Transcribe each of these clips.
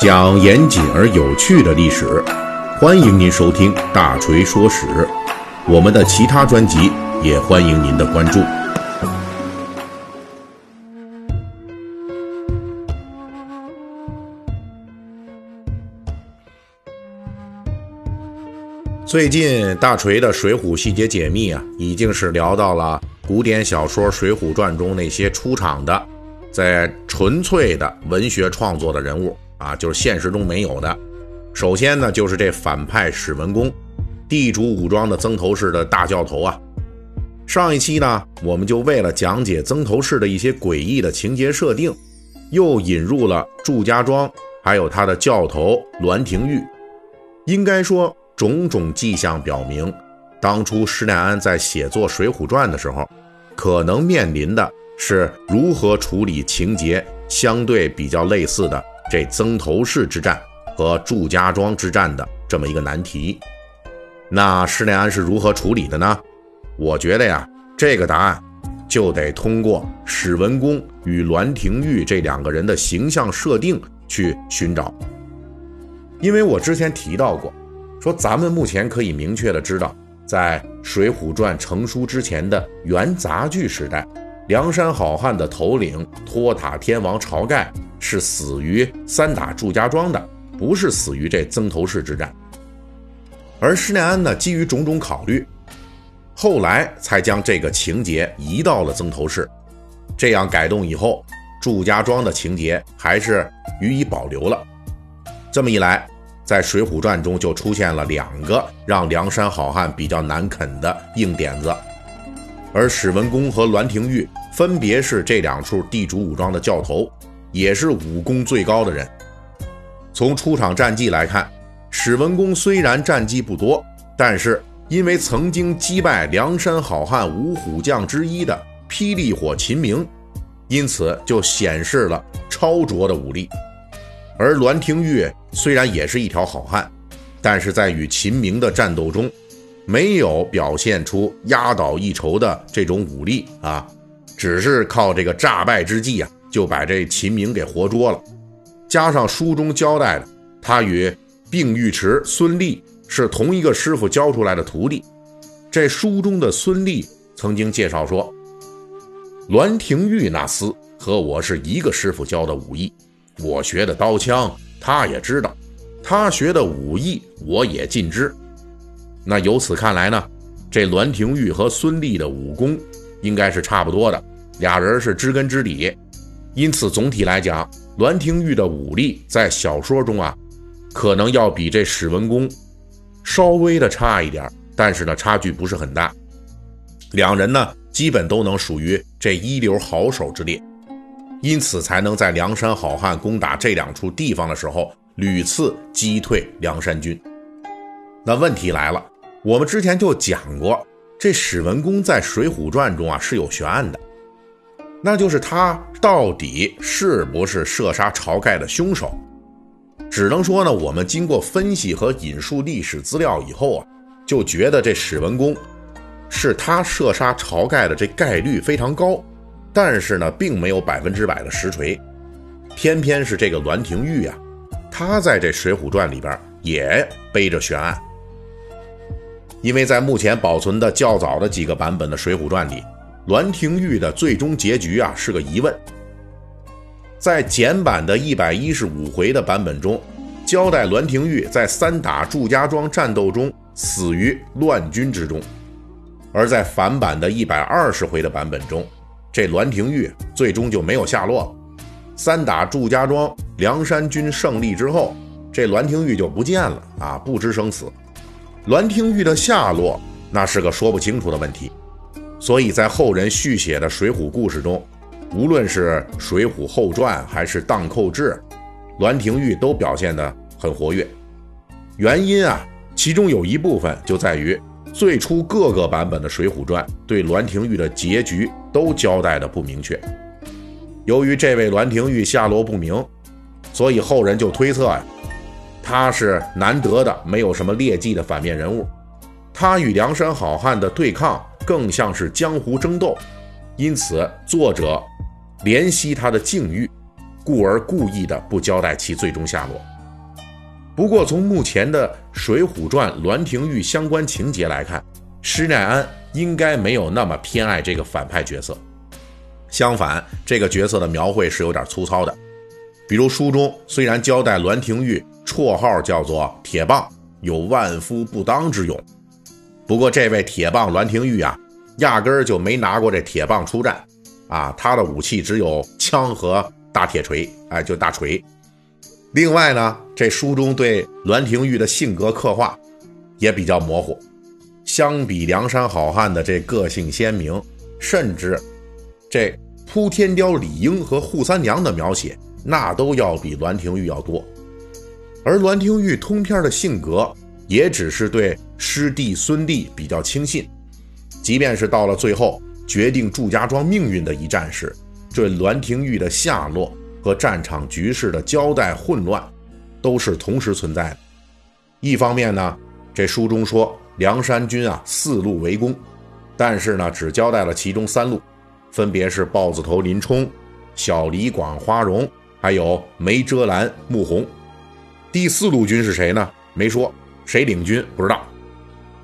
讲严谨而有趣的历史，欢迎您收听《大锤说史》。我们的其他专辑也欢迎您的关注。最近大锤的《水浒细节解密》啊，已经是聊到了古典小说《水浒传》中那些出场的，在纯粹的文学创作的人物啊，就是现实中没有的。首先呢，就是这反派史文恭，地主武装的曾头市的大教头啊。上一期呢，我们就为了讲解曾头市的一些诡异的情节设定，又引入了祝家庄，还有他的教头栾廷玉。应该说。种种迹象表明，当初施耐庵在写作《水浒传》的时候，可能面临的是如何处理情节相对比较类似的这曾头市之战和祝家庄之战的这么一个难题。那施耐庵是如何处理的呢？我觉得呀，这个答案就得通过史文恭与栾廷玉这两个人的形象设定去寻找，因为我之前提到过。说咱们目前可以明确的知道，在《水浒传》成书之前的元杂剧时代，梁山好汉的头领托塔天王晁盖是死于三打祝家庄的，不是死于这曾头市之战。而施耐庵呢，基于种种考虑，后来才将这个情节移到了曾头市。这样改动以后，祝家庄的情节还是予以保留了。这么一来。在《水浒传》中就出现了两个让梁山好汉比较难啃的硬点子，而史文恭和栾廷玉分别是这两处地主武装的教头，也是武功最高的人。从出场战绩来看，史文恭虽然战绩不多，但是因为曾经击败梁山好汉五虎将之一的霹雳火秦明，因此就显示了超卓的武力。而栾廷玉虽然也是一条好汉，但是在与秦明的战斗中，没有表现出压倒一筹的这种武力啊，只是靠这个诈败之计啊，就把这秦明给活捉了。加上书中交代的，他与并尉迟孙立是同一个师傅教出来的徒弟。这书中的孙立曾经介绍说，栾廷玉那厮和我是一个师傅教的武艺。我学的刀枪，他也知道；他学的武艺，我也尽知。那由此看来呢，这栾廷玉和孙立的武功应该是差不多的，俩人是知根知底。因此，总体来讲，栾廷玉的武力在小说中啊，可能要比这史文恭稍微的差一点，但是呢，差距不是很大。两人呢，基本都能属于这一流好手之列。因此才能在梁山好汉攻打这两处地方的时候，屡次击退梁山军。那问题来了，我们之前就讲过，这史文恭在《水浒传》中啊是有悬案的，那就是他到底是不是射杀晁盖的凶手？只能说呢，我们经过分析和引述历史资料以后啊，就觉得这史文恭是他射杀晁盖的这概率非常高。但是呢，并没有百分之百的实锤，偏偏是这个栾廷玉啊，他在这《水浒传》里边也背着悬案，因为在目前保存的较早的几个版本的《水浒传》里，栾廷玉的最终结局啊是个疑问。在简版的一百一十五回的版本中，交代栾廷玉在三打祝家庄战斗中死于乱军之中，而在反版的一百二十回的版本中。这栾廷玉最终就没有下落了。三打祝家庄，梁山军胜利之后，这栾廷玉就不见了啊，不知生死。栾廷玉的下落，那是个说不清楚的问题。所以在后人续写的水浒故事中，无论是《水浒后传》还是《荡寇志》，栾廷玉都表现得很活跃。原因啊，其中有一部分就在于。最初各个版本的《水浒传》对栾廷玉的结局都交代的不明确。由于这位栾廷玉下落不明，所以后人就推测呀，他是难得的没有什么劣迹的反面人物。他与梁山好汉的对抗更像是江湖争斗，因此作者怜惜他的境遇，故而故意的不交代其最终下落。不过，从目前的《水浒传》栾廷玉相关情节来看，施耐庵应该没有那么偏爱这个反派角色。相反，这个角色的描绘是有点粗糙的。比如书中虽然交代栾廷玉绰号叫做铁棒，有万夫不当之勇，不过这位铁棒栾廷玉啊，压根儿就没拿过这铁棒出战，啊，他的武器只有枪和大铁锤，哎，就大锤。另外呢，这书中对栾廷玉的性格刻画也比较模糊，相比梁山好汉的这个性鲜明，甚至这扑天雕李应和扈三娘的描写，那都要比栾廷玉要多。而栾廷玉通篇的性格，也只是对师弟孙弟比较轻信，即便是到了最后决定祝家庄命运的一战时，这栾廷玉的下落。和战场局势的交代混乱，都是同时存在的。一方面呢，这书中说梁山军啊四路围攻，但是呢只交代了其中三路，分别是豹子头林冲、小李广花荣，还有梅遮拦穆弘。第四路军是谁呢？没说，谁领军不知道。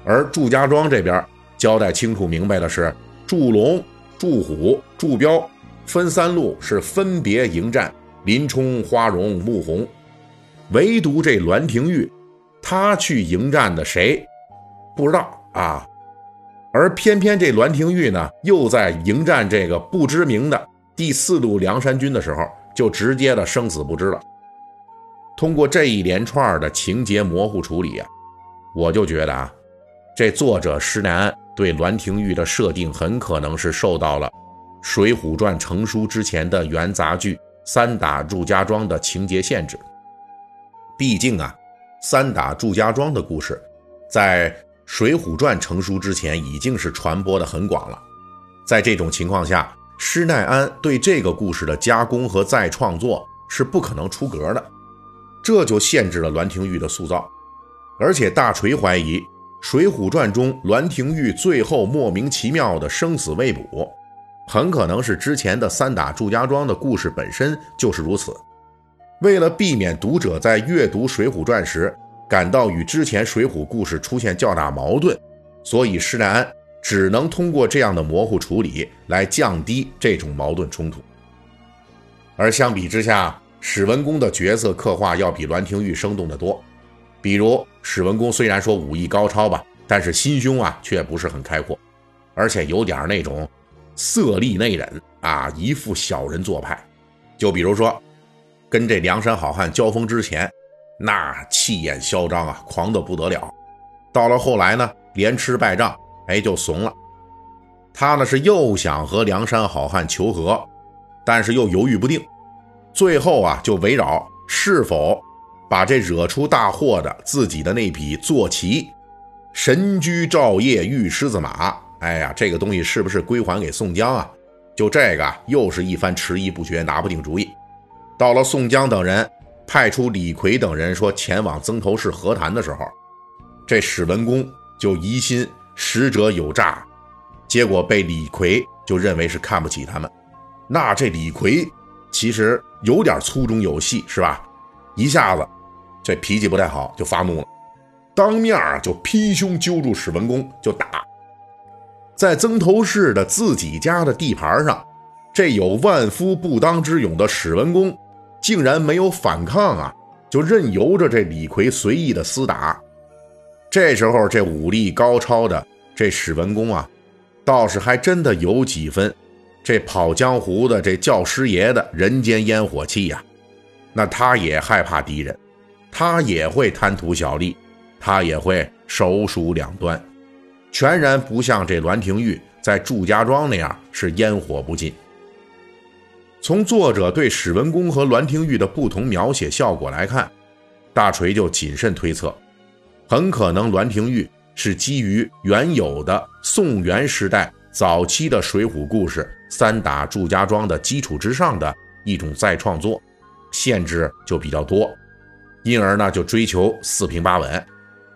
而祝家庄这边交代清楚明白的是，祝龙、祝虎、祝彪。分三路是分别迎战林冲、花荣、穆弘，唯独这栾廷玉，他去迎战的谁不知道啊？而偏偏这栾廷玉呢，又在迎战这个不知名的第四路梁山军的时候，就直接的生死不知了。通过这一连串的情节模糊处理啊，我就觉得啊，这作者施耐庵对栾廷玉的设定很可能是受到了。《水浒传》成书之前的元杂剧《三打祝家庄》的情节限制，毕竟啊，《三打祝家庄》的故事，在《水浒传》成书之前已经是传播的很广了。在这种情况下，施耐庵对这个故事的加工和再创作是不可能出格的，这就限制了栾廷玉的塑造。而且大锤怀疑，《水浒传》中栾廷玉最后莫名其妙的生死未卜。很可能是之前的三打祝家庄的故事本身就是如此。为了避免读者在阅读《水浒传》时感到与之前水浒故事出现较大矛盾，所以施耐庵只能通过这样的模糊处理来降低这种矛盾冲突。而相比之下，史文恭的角色刻画要比栾廷玉生动得多。比如史文恭虽然说武艺高超吧，但是心胸啊却不是很开阔，而且有点那种。色厉内荏啊，一副小人做派。就比如说，跟这梁山好汉交锋之前，那气焰嚣张啊，狂得不得了。到了后来呢，连吃败仗，哎，就怂了。他呢是又想和梁山好汉求和，但是又犹豫不定。最后啊，就围绕是否把这惹出大祸的自己的那匹坐骑神驹照夜玉狮子马。哎呀，这个东西是不是归还给宋江啊？就这个又是一番迟疑不决，拿不定主意。到了宋江等人派出李逵等人说前往曾头市和谈的时候，这史文恭就疑心使者有诈，结果被李逵就认为是看不起他们。那这李逵其实有点粗中有细，是吧？一下子这脾气不太好，就发怒了，当面啊就劈胸揪住史文恭就打。在曾头市的自己家的地盘上，这有万夫不当之勇的史文恭，竟然没有反抗啊，就任由着这李逵随意的厮打。这时候，这武力高超的这史文恭啊，倒是还真的有几分这跑江湖的这教师爷的人间烟火气呀。那他也害怕敌人，他也会贪图小利，他也会手鼠两端。全然不像这栾廷玉在祝家庄那样是烟火不尽。从作者对史文恭和栾廷玉的不同描写效果来看，大锤就谨慎推测，很可能栾廷玉是基于原有的宋元时代早期的水浒故事“三打祝家庄”的基础之上的一种再创作，限制就比较多，因而呢就追求四平八稳，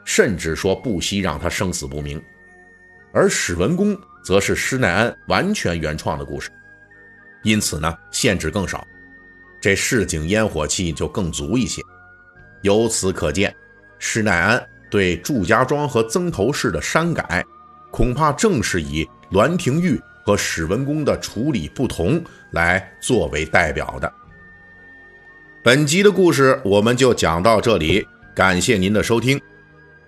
甚至说不惜让他生死不明。而史文恭则是施耐庵完全原创的故事，因此呢限制更少。这市井烟火气就更足一些。由此可见，施耐庵对祝家庄和曾头市的删改，恐怕正是以栾廷玉和史文恭的处理不同来作为代表的。本集的故事我们就讲到这里，感谢您的收听。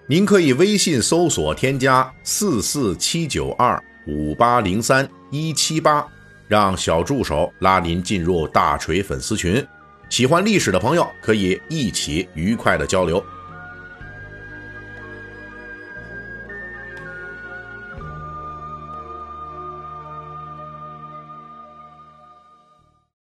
您可以微信搜索添加四四七九二五八零三一七八，让小助手拉您进入大锤粉丝群。喜欢历史的朋友可以一起愉快的交流。